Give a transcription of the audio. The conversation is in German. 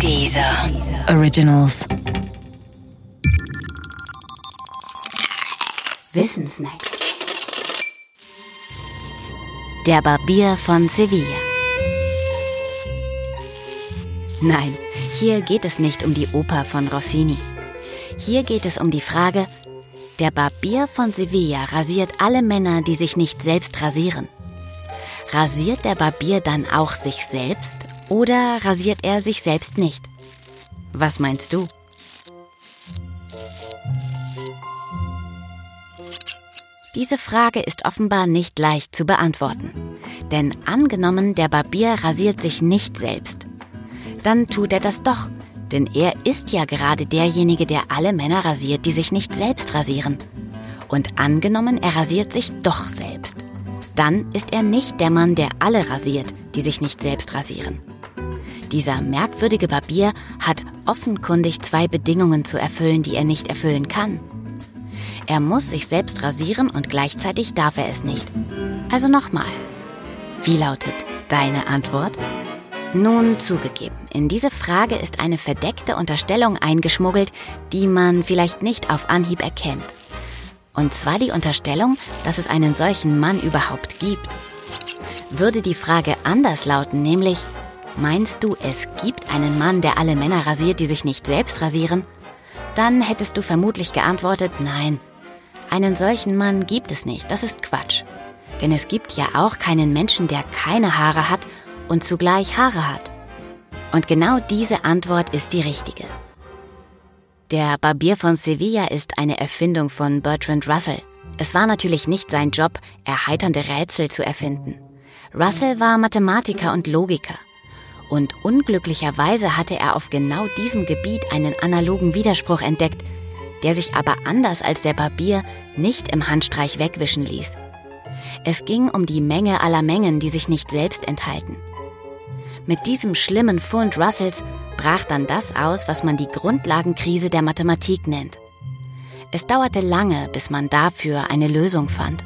Dieser Originals. Wissensnacks. Der Barbier von Sevilla. Nein, hier geht es nicht um die Oper von Rossini. Hier geht es um die Frage, der Barbier von Sevilla rasiert alle Männer, die sich nicht selbst rasieren. Rasiert der Barbier dann auch sich selbst oder rasiert er sich selbst nicht? Was meinst du? Diese Frage ist offenbar nicht leicht zu beantworten. Denn angenommen, der Barbier rasiert sich nicht selbst. Dann tut er das doch, denn er ist ja gerade derjenige, der alle Männer rasiert, die sich nicht selbst rasieren. Und angenommen, er rasiert sich doch selbst. Dann ist er nicht der Mann, der alle rasiert, die sich nicht selbst rasieren. Dieser merkwürdige Barbier hat offenkundig zwei Bedingungen zu erfüllen, die er nicht erfüllen kann. Er muss sich selbst rasieren und gleichzeitig darf er es nicht. Also nochmal. Wie lautet deine Antwort? Nun zugegeben, in diese Frage ist eine verdeckte Unterstellung eingeschmuggelt, die man vielleicht nicht auf Anhieb erkennt. Und zwar die Unterstellung, dass es einen solchen Mann überhaupt gibt. Würde die Frage anders lauten, nämlich, meinst du, es gibt einen Mann, der alle Männer rasiert, die sich nicht selbst rasieren? Dann hättest du vermutlich geantwortet, nein, einen solchen Mann gibt es nicht, das ist Quatsch. Denn es gibt ja auch keinen Menschen, der keine Haare hat und zugleich Haare hat. Und genau diese Antwort ist die richtige. Der Barbier von Sevilla ist eine Erfindung von Bertrand Russell. Es war natürlich nicht sein Job, erheiternde Rätsel zu erfinden. Russell war Mathematiker und Logiker. Und unglücklicherweise hatte er auf genau diesem Gebiet einen analogen Widerspruch entdeckt, der sich aber anders als der Barbier nicht im Handstreich wegwischen ließ. Es ging um die Menge aller Mengen, die sich nicht selbst enthalten. Mit diesem schlimmen Fund Russells brach dann das aus, was man die Grundlagenkrise der Mathematik nennt. Es dauerte lange, bis man dafür eine Lösung fand.